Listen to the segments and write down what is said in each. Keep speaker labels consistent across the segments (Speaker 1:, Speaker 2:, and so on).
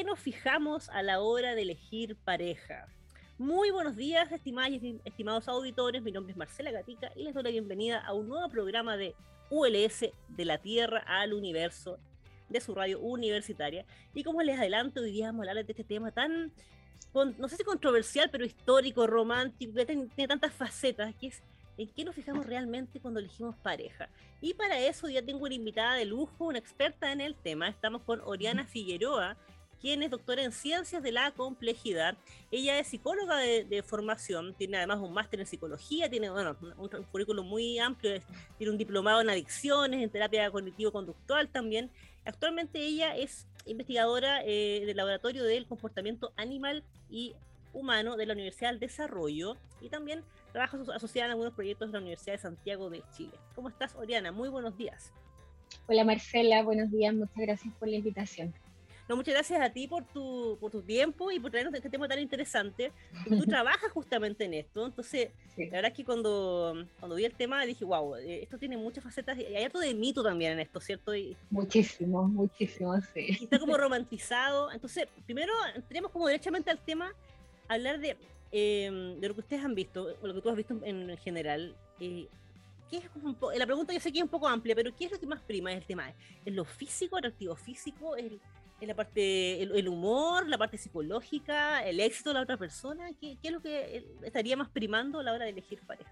Speaker 1: qué nos fijamos a la hora de elegir pareja? Muy buenos días, estimados y estimados auditores. Mi nombre es Marcela Gatica y les doy la bienvenida a un nuevo programa de ULS de la Tierra al Universo de su radio universitaria. Y como les adelanto, hoy día vamos a hablar de este tema tan, no sé si controversial, pero histórico, romántico, que tiene, tantas facetas, que es en qué nos fijamos realmente cuando elegimos pareja. Y para eso ya tengo una invitada de lujo, una experta en el tema. Estamos con Oriana Figueroa, quien es doctora en ciencias de la complejidad. Ella es psicóloga de, formación, tiene además un máster en psicología, tiene bueno, un, currículum muy amplio, tiene un diplomado en adicciones, en terapia cognitivo-conductual también. Actualmente ella es investigadora eh, del laboratorio del comportamiento animal y humano de la Universidad del Desarrollo y también trabaja asociada en algunos proyectos de la Universidad de Santiago de Chile. ¿Cómo estás, Oriana? Muy buenos días.
Speaker 2: Hola, Marcela. Buenos días. Muchas gracias por la invitación.
Speaker 1: No, muchas gracias a ti por tu, por tu tiempo y por traernos este tema tan interesante. Tú trabajas justamente en esto, entonces la verdad es que cuando, cuando vi el tema dije, wow, eh, esto tiene muchas facetas y hay algo de mito también en esto, ¿cierto? Y,
Speaker 2: muchísimo, muchísimo, sí.
Speaker 1: está como romantizado. Entonces, primero entremos como derechamente al tema, hablar de, em, de lo que ustedes han visto, o lo que tú has visto en, general. Eh, ¿qué es la pregunta yo sé que es un poco amplia, pero ¿qué es lo que más prima? ¿Es el tema? ¿Es lo físico, atractivo físico? ¿Es el, ¿Es la parte, el, humor, la parte psicológica, el éxito de la otra persona? ¿Qué, es lo que estaría más primando a la hora de elegir pareja?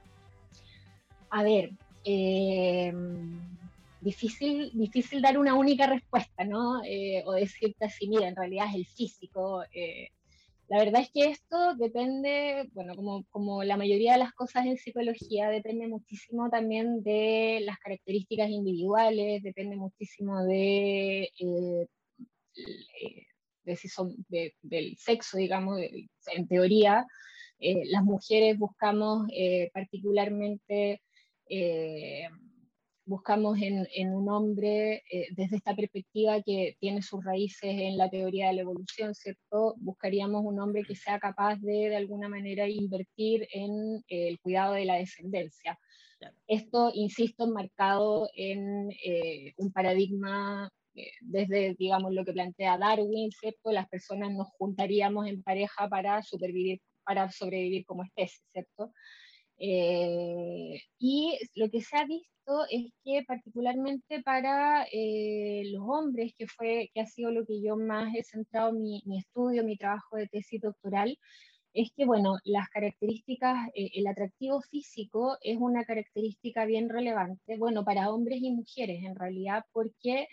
Speaker 2: A ver, eh, difícil, difícil dar una única respuesta, ¿no? Eh, o decirte así, mira, en realidad es el físico. Eh, la verdad es que esto depende, bueno, como, como la mayoría de las cosas en psicología, depende muchísimo también de las características individuales, depende muchísimo de eh, de si son del sexo, digamos, en teoría, eh, las mujeres buscamos eh, particularmente, buscamos en, en, un hombre desde esta perspectiva que tiene sus raíces en la teoría de la evolución, ¿cierto? Buscaríamos un hombre que sea capaz de, de alguna manera, invertir en el cuidado de la descendencia. Esto, insisto, marcado en un paradigma desde, digamos, lo que plantea Darwin, ¿cierto? Las personas nos juntaríamos en pareja para, supervivir, para sobrevivir como especie, ¿cierto? Eh, y lo que se ha visto es que particularmente para eh, los hombres, que, fue, que ha sido lo que yo más he centrado mi, mi estudio, mi trabajo de tesis doctoral, es que, bueno, las características, eh, el atractivo físico es una característica bien relevante, bueno, para hombres y mujeres en realidad, porque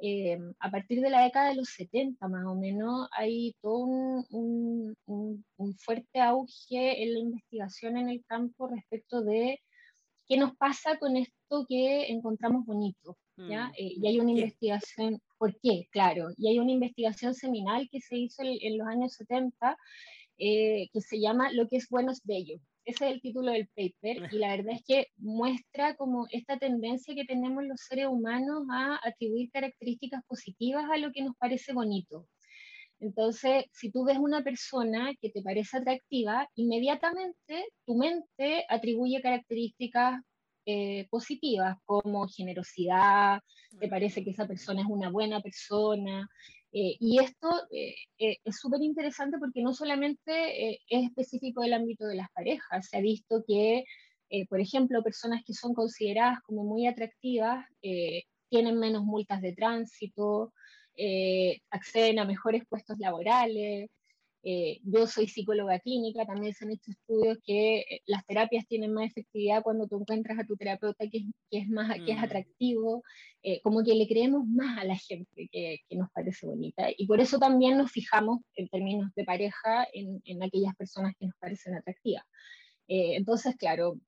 Speaker 2: eh, a partir de la década de los 70 más o menos, hay todo un, fuerte auge en la investigación en el campo respecto de qué nos pasa con esto que encontramos bonito. ¿ya? Mm. Eh, y hay una investigación, ¿por qué? Claro, y hay una investigación seminal que se hizo en, los años 70 eh, que se llama Lo que es bueno es bello. Ese es el título del paper y la verdad es que muestra como esta tendencia que tenemos los seres humanos a atribuir características positivas a lo que nos parece bonito. Entonces, si tú ves una persona que te parece atractiva, inmediatamente tu mente atribuye características eh, positivas como generosidad, te parece que esa persona es una buena persona. Eh, y esto eh, es súper interesante porque no solamente es específico del ámbito de las parejas, se ha visto que, por ejemplo, personas que son consideradas como muy atractivas tienen menos multas de tránsito, acceden a mejores puestos laborales, eh, yo soy psicóloga clínica, también se han hecho estudios que eh, las terapias tienen más efectividad cuando tú encuentras a tu terapeuta que, es, más, que es mm. atractivo, eh, como que le creemos más a la gente que, nos parece bonita. Y por eso también nos fijamos en términos de pareja en, en aquellas personas que nos parecen atractivas. entonces, claro,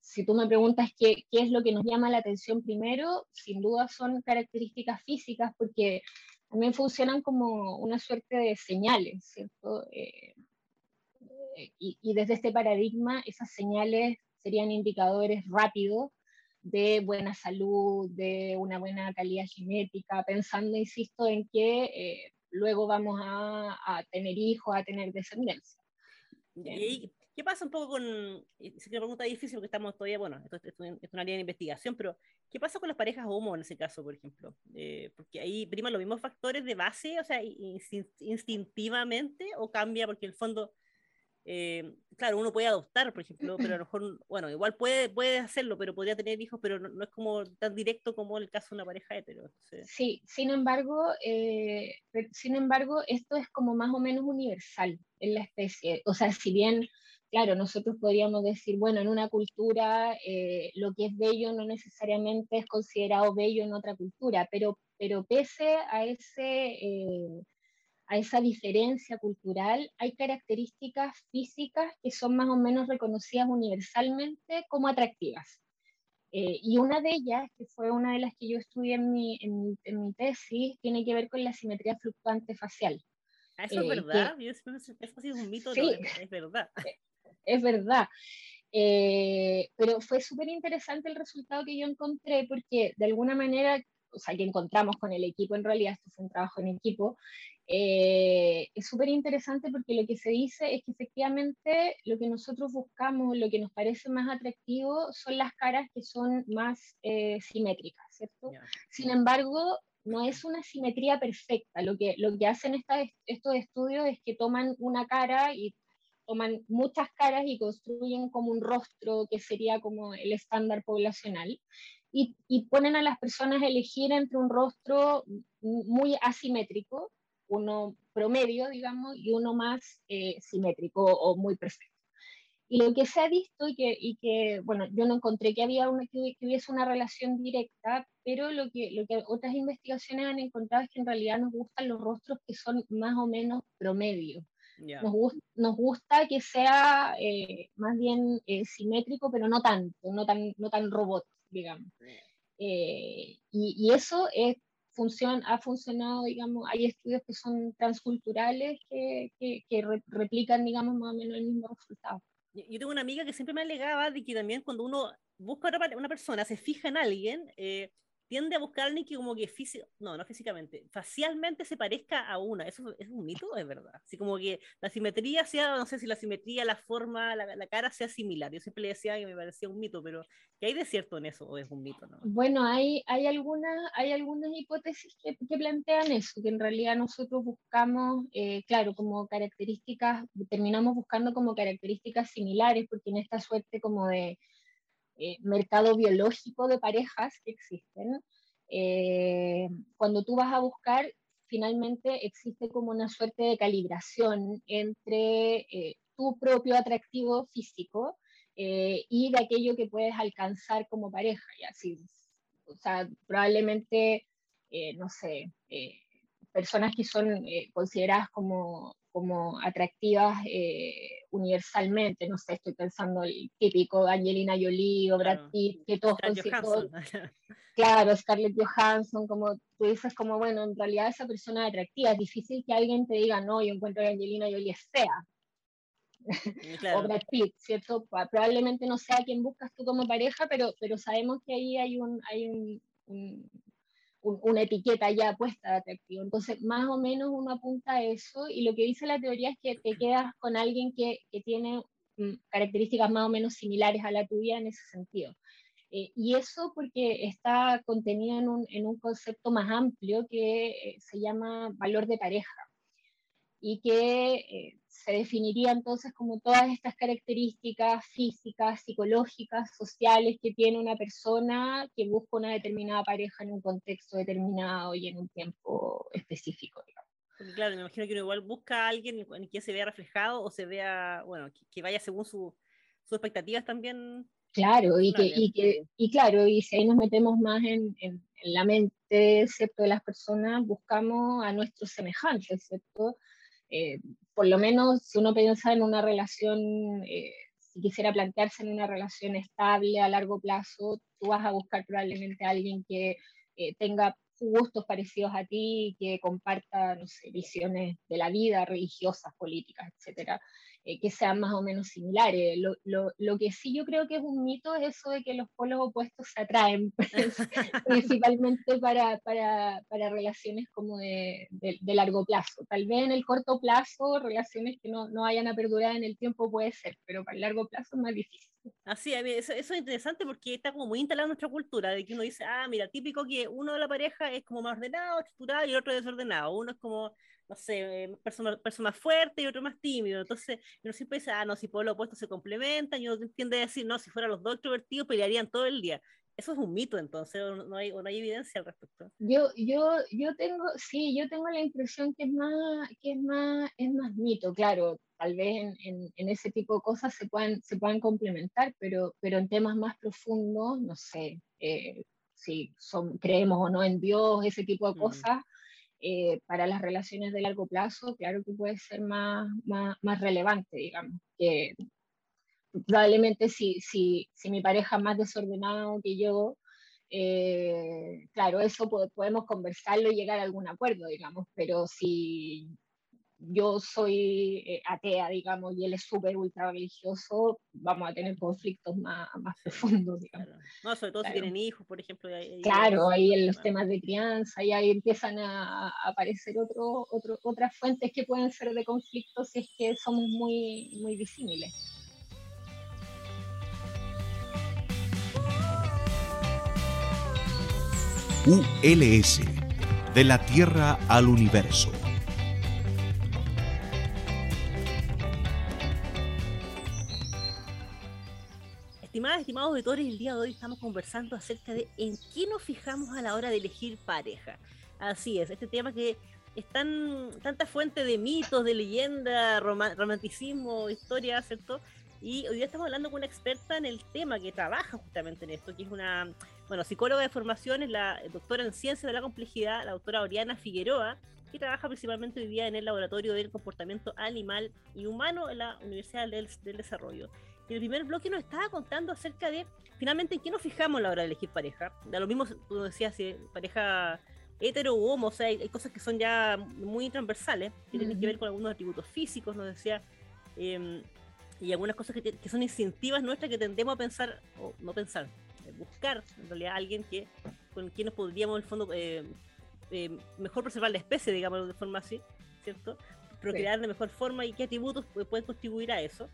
Speaker 2: si tú me preguntas qué, qué es lo que nos llama la atención primero, sin duda son características físicas, porque también funcionan como una suerte de señales, ¿cierto? Eh, y, desde este paradigma, esas señales serían indicadores rápidos de buena salud, de una buena calidad genética, pensando, insisto, en que eh, luego vamos a, tener hijos, a tener descendencia.
Speaker 1: ¿Qué pasa un poco con, es una pregunta difícil porque estamos todavía, bueno, esto, es una línea de investigación, pero ¿qué pasa con las parejas homo en ese caso, por ejemplo? Eh, porque ahí priman los mismos factores de base, o sea, instintivamente, o cambia porque en el fondo eh, claro, uno puede adoptar, por ejemplo, pero a lo mejor, bueno, igual puede, puede hacerlo, pero podría tener hijos, pero no, es como tan directo como el caso de una pareja hetero.
Speaker 2: Sí, sin embargo, eh, sin embargo, esto es como más o menos universal en la especie. O sea, si bien, claro, nosotros podríamos decir, bueno, en una cultura eh, lo que es bello no necesariamente es considerado bello en otra cultura, pero, pero pese a ese a esa diferencia cultural, hay características físicas que son más o menos reconocidas universalmente como atractivas. Eh, y una de ellas, que fue una de las que yo estudié en mi, en mi, tesis, tiene que ver con la simetría fluctuante facial.
Speaker 1: Ah, eso es eh, verdad, que, eso es un mito, sí, es, verdad.
Speaker 2: Es verdad. Eh, pero fue súper interesante el resultado que yo encontré porque de alguna manera, o sea, que encontramos con el equipo, en realidad esto fue un trabajo en equipo, eh, es súper interesante porque lo que se dice es que efectivamente lo que nosotros buscamos, lo que nos parece más atractivo son las caras que son más eh, simétricas, ¿cierto? Sin embargo, no es una simetría perfecta. Lo que, lo que hacen estos estudios es que toman una cara y toman muchas caras y construyen como un rostro que sería como el estándar poblacional. Y, y ponen a las personas a elegir entre un rostro muy asimétrico uno promedio, digamos, y uno más eh, simétrico o muy perfecto. Y lo que se ha visto y que, y que bueno, yo no encontré que, había una, que, hubiese una relación directa, pero lo que, lo que otras investigaciones han encontrado es que en realidad nos gustan los rostros que son más o menos promedio. Nos, nos, gusta que sea eh, más bien eh, simétrico, pero no tanto, no tan, no tan robot, digamos. y, y, eso es ha funcionado, digamos, hay estudios que son transculturales que, que, replican, digamos, más o menos el mismo resultado.
Speaker 1: Yo tengo una amiga que siempre me alegaba de que también cuando uno busca a una persona, se fija en alguien, eh, tiende a buscar a alguien que como que físico, no, no físicamente, facialmente se parezca a una. ¿Eso es un mito es verdad? Así como que la simetría sea, no sé si la simetría, la forma, la, la, cara sea similar. Yo siempre le decía que me parecía un mito, pero ¿qué hay de cierto en eso o es un mito? No?
Speaker 2: Bueno, hay, hay, algunas, hay algunas hipótesis que, que plantean eso, que en realidad nosotros buscamos, eh, claro, como características, terminamos buscando como características similares, porque en esta suerte como de eh, mercado biológico de parejas que existen, eh, cuando tú vas a buscar, finalmente existe como una suerte de calibración entre eh, tu propio atractivo físico y de aquello que puedes alcanzar como pareja. Y así, o sea, probablemente, no sé, personas que son consideradas como como atractivas eh, universalmente, no sé, estoy pensando el típico Angelina Jolie o Brad Pitt, que todos consideran, claro, Scarlett Johansson, como tú dices, como bueno, en realidad esa persona es atractiva, es difícil que alguien te diga, no, yo encuentro que Angelina Jolie es fea, o Brad Pitt, ¿cierto? Probablemente no sea quien buscas tú como pareja, pero, pero sabemos que ahí hay un, hay un una etiqueta ya puesta de atractivo. Entonces, más o menos uno apunta a eso y lo que dice la teoría es que te quedas con alguien que, que tiene mm, características más o menos similares a la tuya en ese sentido. Eh, y eso porque está contenido en un, en un concepto más amplio que eh, se llama valor de pareja y que eh, se definiría entonces como todas estas características físicas, psicológicas, sociales que tiene una persona que busca una determinada pareja en un contexto determinado y en un tiempo específico.
Speaker 1: claro, me imagino que uno igual busca a alguien en quien se vea reflejado o se vea, bueno, que, vaya según sus expectativas también.
Speaker 2: Claro, y, que, y, que, y claro, y si ahí nos metemos más en, en, en la mente, ¿cierto?, de las personas, buscamos a nuestros semejantes, ¿cierto? Eh, por lo menos si uno piensa en una relación, eh, si quisiera plantearse en una relación estable a largo plazo, tú vas a buscar probablemente a alguien que eh, tenga gustos parecidos a ti, que comparta, no sé, visiones de la vida, religiosas, políticas, etc. eh, que sean más o menos similares. Lo, lo, lo, que sí yo creo que es un mito es eso de que los polos opuestos se atraen, pues, principalmente para, para, para, relaciones como de, de, largo plazo. Tal vez en el corto plazo, relaciones que no, no vayan a perdurar en el tiempo puede ser, pero para el largo plazo es más difícil.
Speaker 1: Así, eso, eso, es interesante porque está como muy instalada nuestra cultura, de que uno dice, ah, mira, típico que uno de la pareja es como más ordenado, estructurado y el otro desordenado. Uno es como no sé, eh, persona, persona fuerte y otro más tímido. Entonces, uno siempre dice, ah, no, si por lo opuesto se complementan, y uno decir, no, si fueran los dos extrovertidos pelearían todo el día. Eso es un mito, entonces, no hay, no hay evidencia al respecto.
Speaker 2: Yo, yo, yo tengo, sí, yo tengo la impresión que es más, que es más, es más mito, claro, tal vez en, en, en ese tipo de cosas se puedan, se puedan complementar, pero, pero en temas más profundos, no sé, eh, si son, creemos o no en Dios, ese tipo de cosas, eh, para las relaciones de largo plazo, claro que puede ser más, más, más relevante, digamos, que probablemente si, si, si, mi pareja es más desordenado que yo, eh, claro, eso podemos conversarlo y llegar a algún acuerdo, digamos, pero si yo soy eh, atea, digamos, y él es súper ultra religioso, vamos a tener conflictos más, más profundos, digamos.
Speaker 1: No, sobre todo si tienen hijos, por ejemplo.
Speaker 2: claro, ahí en los temas de crianza, y ahí empiezan a, aparecer otro, otro, otras fuentes que pueden ser de conflictos si es que somos muy, muy disímiles.
Speaker 3: ULS, de la Tierra al Universo.
Speaker 1: Estimados auditores, el día de hoy estamos conversando acerca de en qué nos fijamos a la hora de elegir pareja. Así es, este tema que es tan, tanta fuente de mitos, de leyenda, romanticismo, historia, ¿cierto? Y hoy día estamos hablando con una experta en el tema que trabaja justamente en esto, que es una bueno, psicóloga de formación, es la doctora en ciencia de la complejidad, la doctora Oriana Figueroa, que trabaja principalmente hoy día en el laboratorio del comportamiento animal y humano en la Universidad del, Desarrollo. Y el primer bloque nos estaba contando acerca de finalmente en qué nos fijamos a la hora de elegir pareja. Da lo mismo, tú decías, si pareja hetero u homo, o sea, hay, cosas que son ya muy transversales, que tienen que ver con algunos atributos físicos, nos decía, em, y algunas cosas que, que, son instintivas nuestras que tendemos a pensar, o no pensar, buscar en realidad alguien que con quien nos podríamos en el fondo eh, eh, mejor preservar la especie, digamos de forma así, ¿cierto? Procrear de mejor forma y qué atributos pueden contribuir a eso.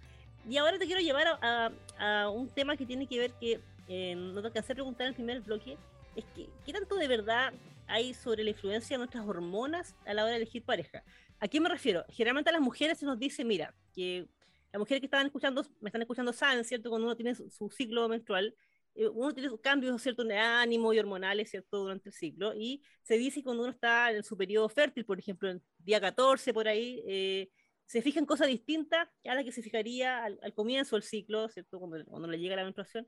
Speaker 1: Y ahora te quiero llevar a, un tema que tiene que ver que eh, no tengo que hacer preguntar en el primer bloque, es que qué tanto de verdad hay sobre la influencia de nuestras hormonas a la hora de elegir pareja. ¿A qué me refiero? Generalmente a las mujeres se nos dice, mira, que las mujeres que están escuchando, me están escuchando saben, ¿cierto? Cuando uno tiene su ciclo menstrual, eh, uno tiene cambios ¿cierto? de ánimo y hormonales ¿cierto? durante el ciclo y se dice cuando uno está en su periodo fértil, por ejemplo, en día 14 por ahí, eh, se fija en cosas distintas a las que se fijaría al, comienzo del ciclo, ¿cierto? Cuando, cuando, le llega la menstruación,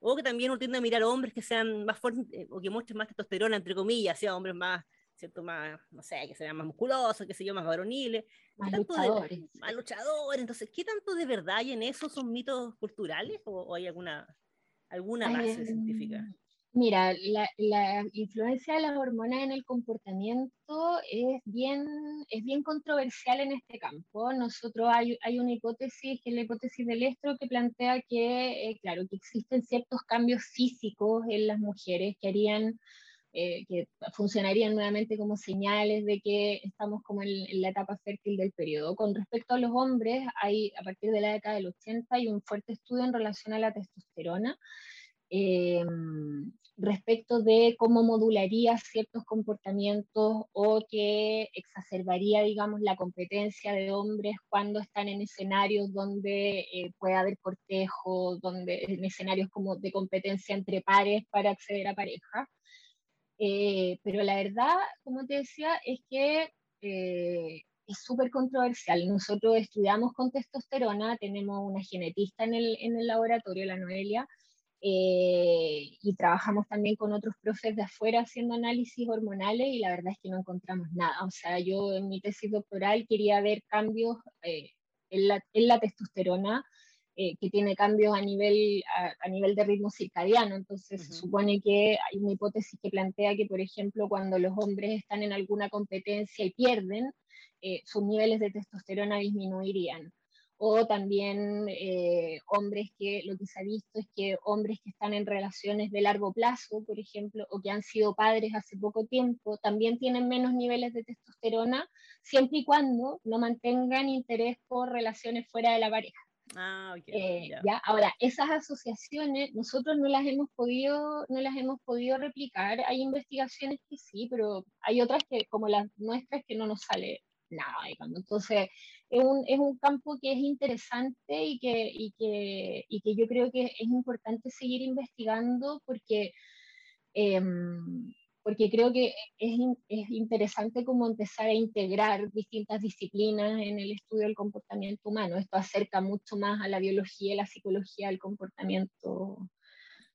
Speaker 1: o que también uno tiende a mirar hombres que sean más fuertes eh, o que muestren más testosterona, entre comillas, sea hombres más, ¿cierto? Más, no sé, que sean más musculosos, que se yo, más varoniles.
Speaker 2: Más luchadores.
Speaker 1: más luchadores. Entonces, ¿qué tanto de verdad hay en eso? ¿Son mitos culturales o hay alguna alguna base científica?
Speaker 2: Mira, la, influencia de las hormonas en el comportamiento es bien, es bien controversial en este campo. Nosotros hay, hay una hipótesis, que es la hipótesis del estro, que plantea que, eh, claro, que existen ciertos cambios físicos en las mujeres que harían eh, que funcionarían nuevamente como señales de que estamos como en, la etapa fértil del periodo. Con respecto a los hombres, hay a partir de la década del 80 hay un fuerte estudio en relación a la testosterona. Eh, respecto de cómo modularía ciertos comportamientos o que exacerbaría, digamos, la competencia de hombres cuando están en escenarios donde eh, puede haber cortejo, donde en escenarios como de competencia entre pares para acceder a pareja. Eh, pero la verdad, como te decía, es que eh, es súper controversial. Nosotros estudiamos con testosterona, tenemos una genetista en el, en el laboratorio, la Noelia, eh, y trabajamos también con otros profes de afuera haciendo análisis hormonales y la verdad es que no encontramos nada. O sea, yo en mi tesis doctoral quería ver cambios en la, en, la, testosterona eh, que tiene cambios a nivel, a, nivel de ritmo circadiano. Entonces, se supone que hay una hipótesis que plantea que, por ejemplo, cuando los hombres están en alguna competencia y pierden, eh, sus niveles de testosterona disminuirían. O también eh, hombres que lo que se ha visto es que hombres que están en relaciones de largo plazo, por ejemplo, o que han sido padres hace poco tiempo, también tienen menos niveles de testosterona, siempre y cuando no mantengan interés por relaciones fuera de la pareja.
Speaker 1: Ah,
Speaker 2: eh, ¿ya? Ahora, esas asociaciones nosotros no las, hemos podido, no las hemos podido replicar. Hay investigaciones que sí, pero hay otras que, como las nuestras, que no nos sale nada. Entonces, es un, es un campo que es interesante y que, y, que, y que yo creo que es importante seguir investigando porque... Em, porque creo que es, es, interesante como empezar a integrar distintas disciplinas en el estudio del comportamiento humano. Esto acerca mucho más a la biología y la psicología del comportamiento.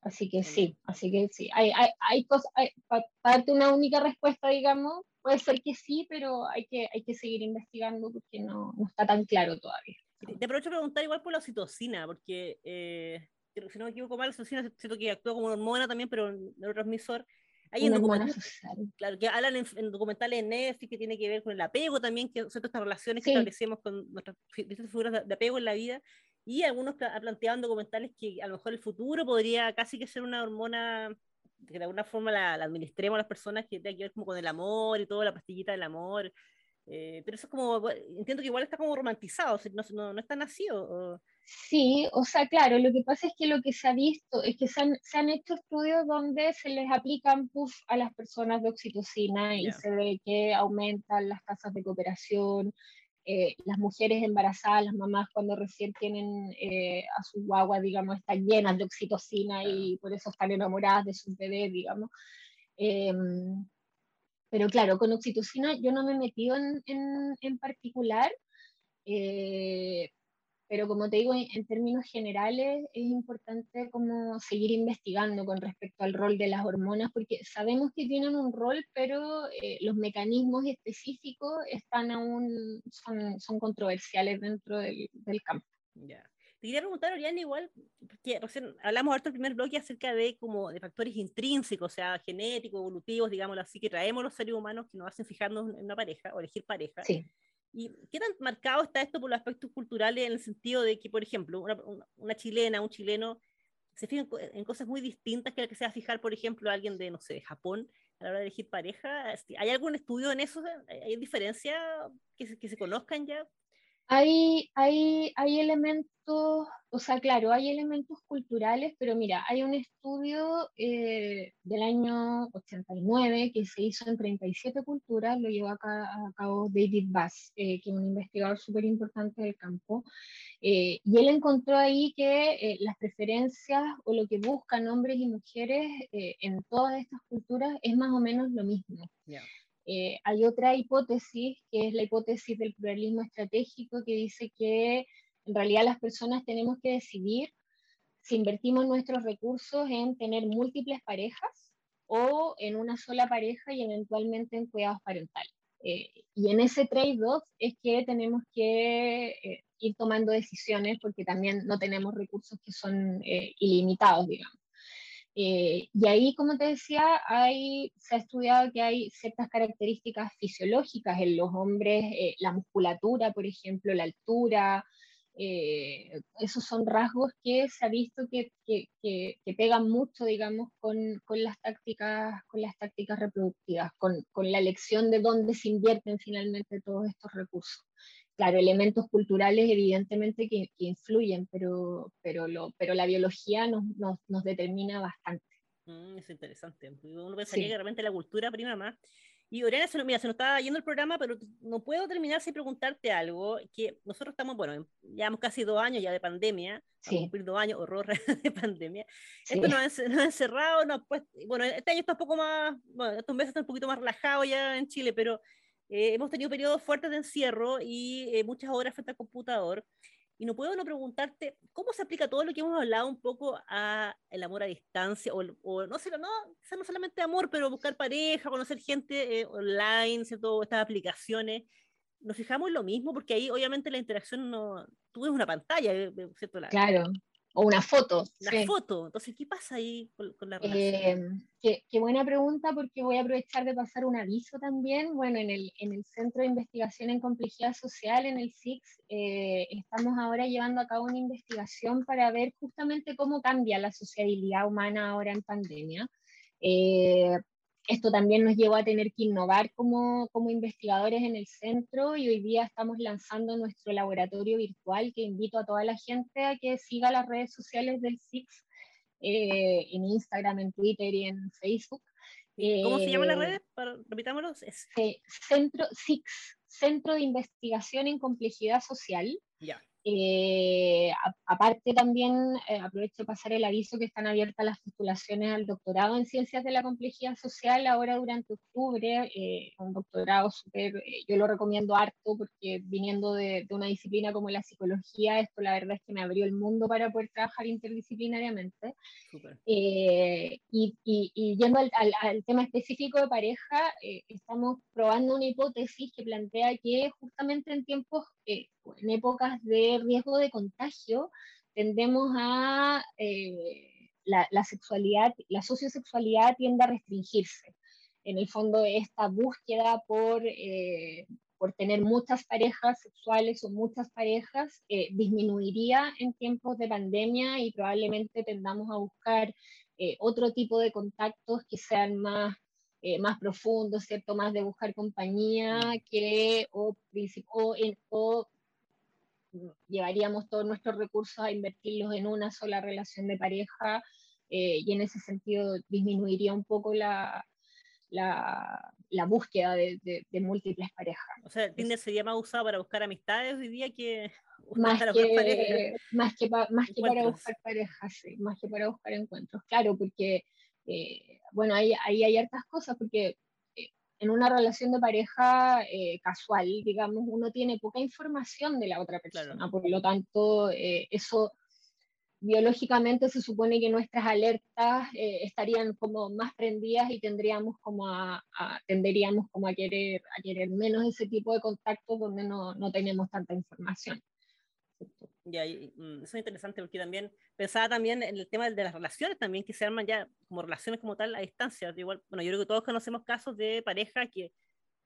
Speaker 2: Así que sí, así que sí. Hay, hay, hay cosas, para darte una única respuesta, digamos, puede ser que sí, pero hay que, hay que seguir investigando porque no, no está tan claro todavía.
Speaker 1: Te aprovecho a preguntar igual por la oxitocina, porque eh, si no me equivoco mal, la oxitocina siento que actúa como hormona también, pero neurotransmisor. Hay en documentales, claro, que hablan en, documentales en Netflix que tiene que ver con el apego también, que son estas relaciones que establecemos con nuestras figuras de, apego en la vida. Y algunos ha planteado en documentales que a lo mejor el futuro podría casi que ser una hormona que de alguna forma la, administremos a las personas que tiene que ver como con el amor y todo, la pastillita del amor. Eh, pero eso es como, entiendo que igual está como romantizado, no, no, no está nacido.
Speaker 2: Sí, o sea, claro, lo que pasa es que lo que se ha visto es que se han, se han hecho estudios donde se les aplican puff a las personas de oxitocina y se ve que aumentan las tasas de cooperación, eh, las mujeres embarazadas, las mamás cuando recién tienen eh, a su guagua, digamos, están llenas de oxitocina y por eso están enamoradas de sus bebés, digamos. Em, pero claro, con oxitocina yo no me he metido en, en, en particular, eh, pero como te digo, en, términos generales es importante como seguir investigando con respecto al rol de las hormonas, porque sabemos que tienen un rol, pero eh, los mecanismos específicos están aún, son, son controversiales dentro del, del campo.
Speaker 1: Ya. Te quería preguntar, Oriana, igual, porque recién hablamos harto el primer bloque acerca de como de factores intrínsecos, o sea, genéticos, evolutivos, digámoslo así, que traemos los seres humanos que nos hacen fijarnos en una pareja o elegir pareja.
Speaker 2: Sí.
Speaker 1: ¿Y qué tan marcado está esto por los aspectos culturales en el sentido de que, por ejemplo, una, una chilena, un chileno, se fijan en cosas muy distintas que la que se va a fijar, por ejemplo, alguien de, no sé, de Japón a la hora de elegir pareja? ¿Hay algún estudio en eso? ¿Hay diferencia que se, que se conozcan ya?
Speaker 2: Hay, hay, hay elementos, o sea, claro, hay elementos culturales, pero mira, hay un estudio eh, del año 89 que se hizo en 37 culturas, lo llevó a, cabo David Bass, eh, que es un investigador súper importante del campo, eh, y él encontró ahí que las preferencias o lo que buscan hombres y mujeres en todas estas culturas es más o menos lo mismo. Eh, hay otra hipótesis, que es la hipótesis del pluralismo estratégico, que dice que en realidad las personas tenemos que decidir si invertimos nuestros recursos en tener múltiples parejas o en una sola pareja y eventualmente en cuidados parentales. Eh, y en ese trade-off es que tenemos que eh, ir tomando decisiones porque también no tenemos recursos que son ilimitados, digamos. Eh, y ahí, como te decía, hay, se ha estudiado que hay ciertas características fisiológicas en los hombres, eh, la musculatura, por ejemplo, la altura, eh, esos son rasgos que se ha visto que, que, que, pegan mucho, digamos, con, con, las tácticas, con las tácticas reproductivas, con, con, la elección de dónde se invierten finalmente todos estos recursos claro, elementos culturales evidentemente que, influyen, pero, pero, lo, pero la biología nos, nos, nos determina bastante.
Speaker 1: Mm, es interesante. Uno pensaría que realmente la cultura prima más. Y Oriana, se, mira, se nos está yendo el programa, pero no puedo terminar sin preguntarte algo, que nosotros estamos, bueno, llevamos casi dos años ya de pandemia, sí. cumplir dos años, horror de pandemia. Esto nos ha, nos ha encerrado, nos pues, bueno, este año está un poco más, bueno, estos meses están un poquito más relajados ya en Chile, pero eh, hemos tenido periodos fuertes de encierro y eh, muchas horas frente al computador. Y no puedo no preguntarte cómo se aplica todo lo que hemos hablado un poco a el amor a distancia, o, no sé, no, no solamente amor, pero buscar pareja, conocer gente eh, online, ¿cierto? Estas aplicaciones. Nos fijamos en lo mismo, porque ahí obviamente la interacción no. Tú ves una pantalla, ¿cierto?
Speaker 2: claro. O una foto.
Speaker 1: La foto. Entonces, ¿qué pasa ahí con, la
Speaker 2: relación? Eh, qué, buena pregunta, porque voy a aprovechar de pasar un aviso también. Bueno, en el, en el Centro de Investigación en Complejidad Social, en el SIX, eh, estamos ahora llevando a cabo una investigación para ver justamente cómo cambia la sociabilidad humana ahora en pandemia. Eh, esto también nos llevó a tener que innovar como, como, investigadores en el centro y hoy día estamos lanzando nuestro laboratorio virtual que invito a toda la gente a que siga las redes sociales del SIX eh, en Instagram, en Twitter y en Facebook.
Speaker 1: ¿Cómo se llama la red? Repitámoslo.
Speaker 2: centro SIX, Centro de Investigación en Complejidad Social.
Speaker 1: Ya.
Speaker 2: Eh, aparte también eh, aprovecho de pasar el aviso que están abiertas las postulaciones al doctorado en ciencias de la complejidad social ahora durante octubre, eh, un doctorado súper, yo lo recomiendo harto porque viniendo de, una disciplina como la psicología, esto la verdad es que me abrió el mundo para poder trabajar interdisciplinariamente. Y, y, yendo al, al, tema específico de pareja, estamos probando una hipótesis que plantea que justamente en tiempos en épocas de riesgo de contagio, tendemos a eh, la, sexualidad, la sociosexualidad tiende a restringirse. En el fondo, esta búsqueda por, eh, por tener muchas parejas sexuales o muchas parejas eh, disminuiría en tiempos de pandemia y probablemente tendamos a buscar otro tipo de contactos que sean más más profundos, ¿cierto? Más de buscar compañía que o, o, o llevaríamos todos nuestros recursos a invertirlos en una sola relación de pareja eh, y en ese sentido disminuiría un poco la, la, la búsqueda de, de, múltiples parejas.
Speaker 1: O sea, Tinder sería más usado para buscar amistades hoy día que
Speaker 2: más que, más que, más que para buscar parejas, sí, más que para buscar encuentros. Claro, porque, eh, bueno, ahí, ahí hay hartas cosas, porque en una relación de pareja eh, casual, digamos, uno tiene poca información de la otra persona, por lo tanto, eh, eso biológicamente se supone que nuestras alertas eh, estarían como más prendidas y tendríamos como a, tenderíamos como a querer, a querer menos ese tipo de contactos donde no, no tenemos tanta información.
Speaker 1: Ya, mm, eso es interesante porque también pensaba también en el tema de las relaciones también que se arman ya como relaciones como tal a distancia. Igual, bueno, yo creo que todos conocemos casos de pareja que,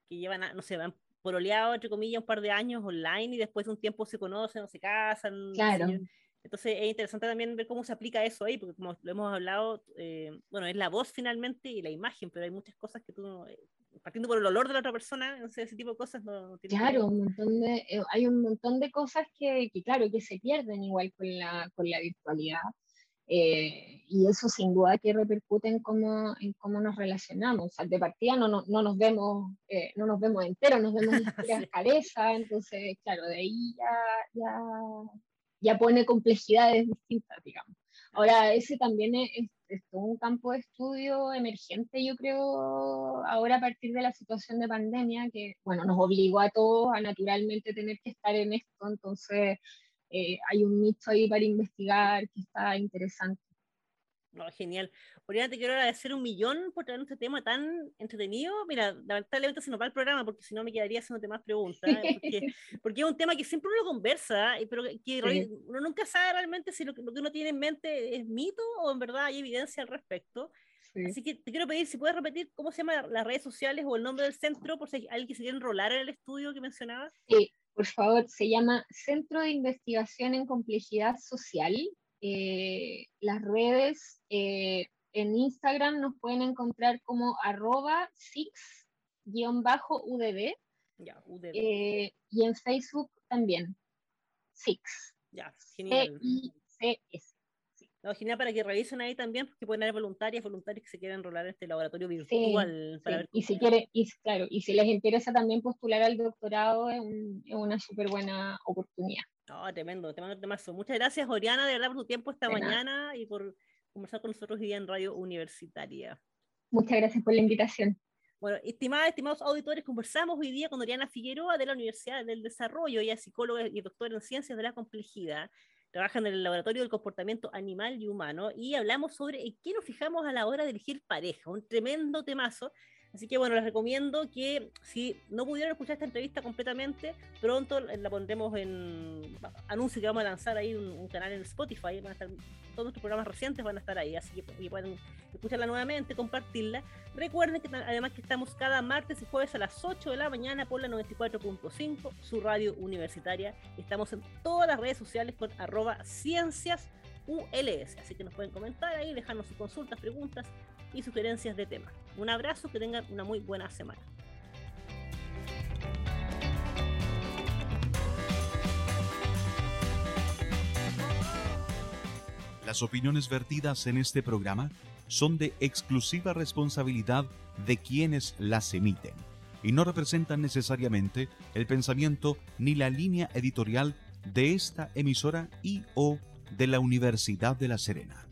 Speaker 1: que llevan, no sé, van por oleado, entre comillas, un par de años online y después de un tiempo se conocen o se casan.
Speaker 2: Claro.
Speaker 1: Entonces es interesante también ver cómo se aplica eso ahí, porque como lo hemos hablado, eh, bueno, es la voz finalmente y la imagen, pero hay muchas cosas que tú, eh, partiendo por el olor de la otra persona, no sé, ese tipo de cosas no,
Speaker 2: Claro, un montón de, eh, hay un montón de cosas que, que, claro, que se pierden igual con la, con la virtualidad. y eso sin duda que repercute en cómo, en cómo nos relacionamos. O de partida no, no, no nos vemos no nos vemos enteros, nos vemos en la cabeza, entonces, claro, de ahí ya, ya ya pone complejidades distintas, digamos. Ahora, ese también es, un campo de estudio emergente, yo creo, ahora a partir de la situación de pandemia, que, bueno, nos obligó a todos a naturalmente tener que estar en esto, entonces eh, hay un nicho ahí para investigar que está interesante.
Speaker 1: No, genial. Oriana, te quiero agradecer un millón por traer este tema tan entretenido. Mira, lamentablemente se nos va el programa porque si no me quedaría haciéndote más preguntas. Porque, porque, es un tema que siempre uno lo conversa, pero que uno nunca sabe realmente si lo que, uno tiene en mente es mito o en verdad hay evidencia al respecto. Así que te quiero pedir si puedes repetir cómo se llama las redes sociales o el nombre del centro, por si hay alguien que se quiere enrolar en el estudio que mencionabas.
Speaker 2: Sí, por favor, se llama Centro de Investigación en Complejidad Social eh, las redes eh, en Instagram nos pueden encontrar como arroba six-udb. Eh, y en Facebook también. Six.
Speaker 1: Ya, genial. No, genial para que revisen ahí también, porque pueden haber voluntarias, voluntarios que se quieran enrolar en este laboratorio virtual.
Speaker 2: Y si quiere, y, claro, y si les interesa también postular al doctorado, es, es una súper buena oportunidad.
Speaker 1: Oh, tremendo, tremendo temazo. Muchas gracias, Oriana, de verdad, por tu tiempo esta mañana y por conversar con nosotros hoy día en Radio Universitaria.
Speaker 2: Muchas gracias por la invitación.
Speaker 1: Bueno, estimadas, estimados auditores, conversamos hoy día con Oriana Figueroa de la Universidad del Desarrollo, ella es psicóloga y doctora en Ciencias de la Complejidad, trabaja en el Laboratorio del Comportamiento Animal y Humano y hablamos sobre en qué nos fijamos a la hora de elegir pareja, un tremendo temazo Así que bueno, les recomiendo que si no pudieron escuchar esta entrevista completamente, pronto la pondremos en anuncio que vamos a lanzar ahí un, canal en Spotify, van a estar, todos nuestros programas recientes van a estar ahí, así que, pueden escucharla nuevamente, compartirla. Recuerden que además que estamos cada martes y jueves a las 8 de la mañana por la 94.5, su radio universitaria. Estamos en todas las redes sociales con arroba ciencias ULS, así que nos pueden comentar ahí, dejarnos sus consultas, preguntas y sugerencias de temas. Un abrazo, que tengan una muy buena semana.
Speaker 3: Las opiniones vertidas en este programa son de exclusiva responsabilidad de quienes las emiten y no representan necesariamente el pensamiento ni la línea editorial de esta emisora y o de la Universidad de La Serena.